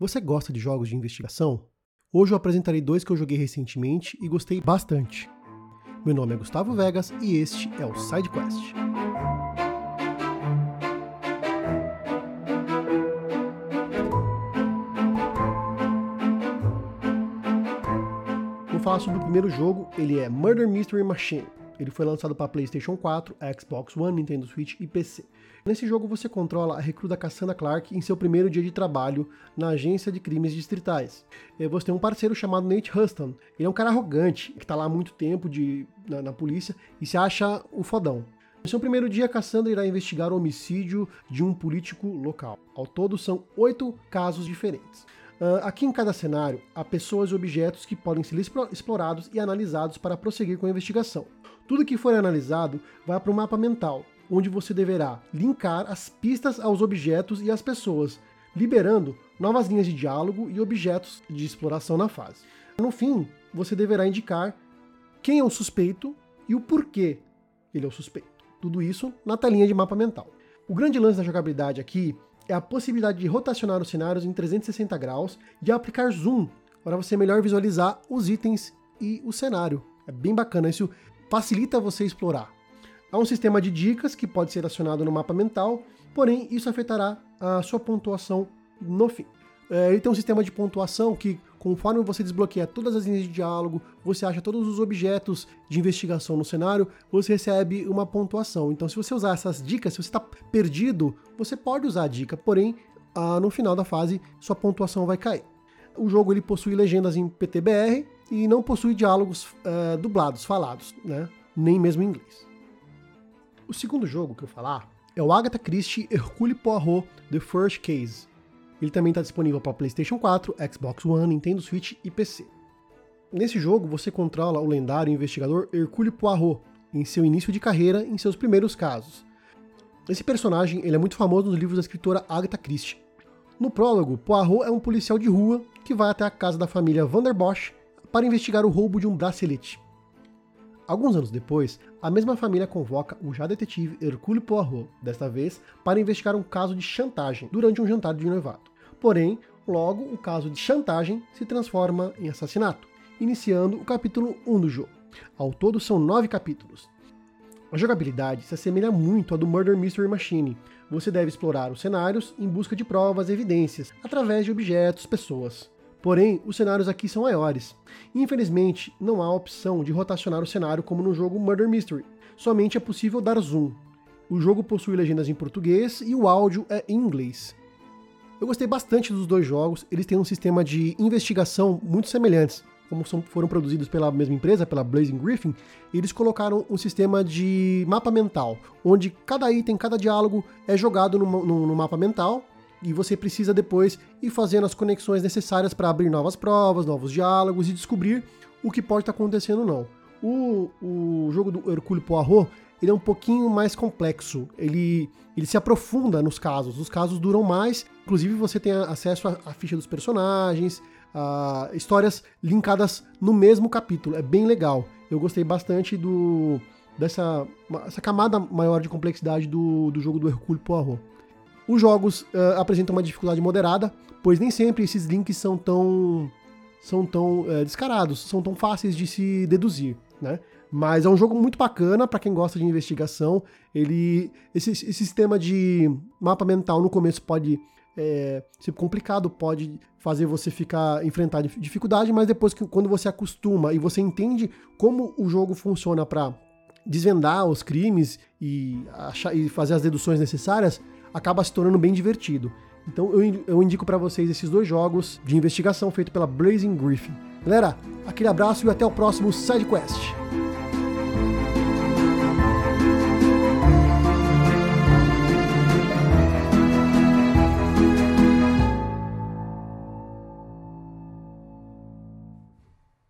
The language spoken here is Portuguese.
Você gosta de jogos de investigação? Hoje eu apresentarei dois que eu joguei recentemente e gostei bastante. Meu nome é Gustavo Vegas e este é o SideQuest. Vou falar sobre o primeiro jogo, ele é Murder Mystery Machine. Ele foi lançado para PlayStation 4, Xbox One, Nintendo Switch e PC. Nesse jogo você controla a recruta Cassandra Clark em seu primeiro dia de trabalho na agência de crimes distritais. Você tem um parceiro chamado Nate Huston. Ele é um cara arrogante, que está lá há muito tempo de, na, na polícia e se acha o fodão. No seu primeiro dia, Cassandra irá investigar o homicídio de um político local. Ao todo, são oito casos diferentes. Uh, aqui em cada cenário, há pessoas e objetos que podem ser explorados e analisados para prosseguir com a investigação. Tudo que for analisado vai para o mapa mental, onde você deverá linkar as pistas aos objetos e às pessoas, liberando novas linhas de diálogo e objetos de exploração na fase. No fim, você deverá indicar quem é o suspeito e o porquê ele é o suspeito. Tudo isso na telinha de mapa mental. O grande lance da jogabilidade aqui é a possibilidade de rotacionar os cenários em 360 graus e aplicar zoom para você melhor visualizar os itens e o cenário. É bem bacana, isso facilita você explorar. Há um sistema de dicas que pode ser acionado no mapa mental, porém isso afetará a sua pontuação no fim. É, ele tem um sistema de pontuação que, conforme você desbloqueia todas as linhas de diálogo, você acha todos os objetos de investigação no cenário, você recebe uma pontuação. Então, se você usar essas dicas, se você está perdido, você pode usar a dica, porém, ah, no final da fase, sua pontuação vai cair. O jogo ele possui legendas em PTBR e não possui diálogos uh, dublados, falados, né? nem mesmo em inglês. O segundo jogo que eu falar é o Agatha Christie Hercule Poirot The First Case. Ele também está disponível para PlayStation 4, Xbox One, Nintendo Switch e PC. Nesse jogo, você controla o lendário investigador Hercule Poirot em seu início de carreira em seus primeiros casos. Esse personagem ele é muito famoso nos livros da escritora Agatha Christie. No prólogo, Poirot é um policial de rua que vai até a casa da família Vanderbosch para investigar o roubo de um bracelete. Alguns anos depois, a mesma família convoca o já detetive Hercule Poirot, desta vez para investigar um caso de chantagem durante um jantar de noivado. Porém, logo o caso de chantagem se transforma em assassinato, iniciando o capítulo 1 do jogo. Ao todo são nove capítulos. A jogabilidade se assemelha muito à do Murder Mystery Machine. Você deve explorar os cenários em busca de provas e evidências, através de objetos, pessoas. Porém, os cenários aqui são maiores. Infelizmente, não há opção de rotacionar o cenário como no jogo Murder Mystery. Somente é possível dar zoom. O jogo possui legendas em português e o áudio é em inglês. Eu gostei bastante dos dois jogos, eles têm um sistema de investigação muito semelhantes. Como são, foram produzidos pela mesma empresa, pela Blazing Griffin, eles colocaram um sistema de mapa mental, onde cada item, cada diálogo é jogado no, no, no mapa mental, e você precisa depois ir fazendo as conexões necessárias para abrir novas provas, novos diálogos e descobrir o que pode estar tá acontecendo ou não. O, o jogo do Hercule Poirot ele é um pouquinho mais complexo. Ele, ele se aprofunda nos casos. Os casos duram mais. Inclusive, você tem acesso à, ficha dos personagens, a histórias linkadas no mesmo capítulo. É bem legal. Eu gostei bastante do dessa essa camada maior de complexidade do, do jogo do Hercule Poirot. Os jogos uh, apresentam uma dificuldade moderada, pois nem sempre esses links são tão são tão uh, descarados, são tão fáceis de se deduzir, né? Mas é um jogo muito bacana para quem gosta de investigação. Ele esse, esse, sistema de mapa mental no começo pode é, ser complicado, pode fazer você ficar enfrentar dificuldade, mas depois que quando você acostuma e você entende como o jogo funciona para desvendar os crimes e, achar, e fazer as deduções necessárias, acaba se tornando bem divertido. Então eu, indico para vocês esses dois jogos de investigação feito pela Blazing Griffin. Galera, aquele abraço e até o próximo SideQuest.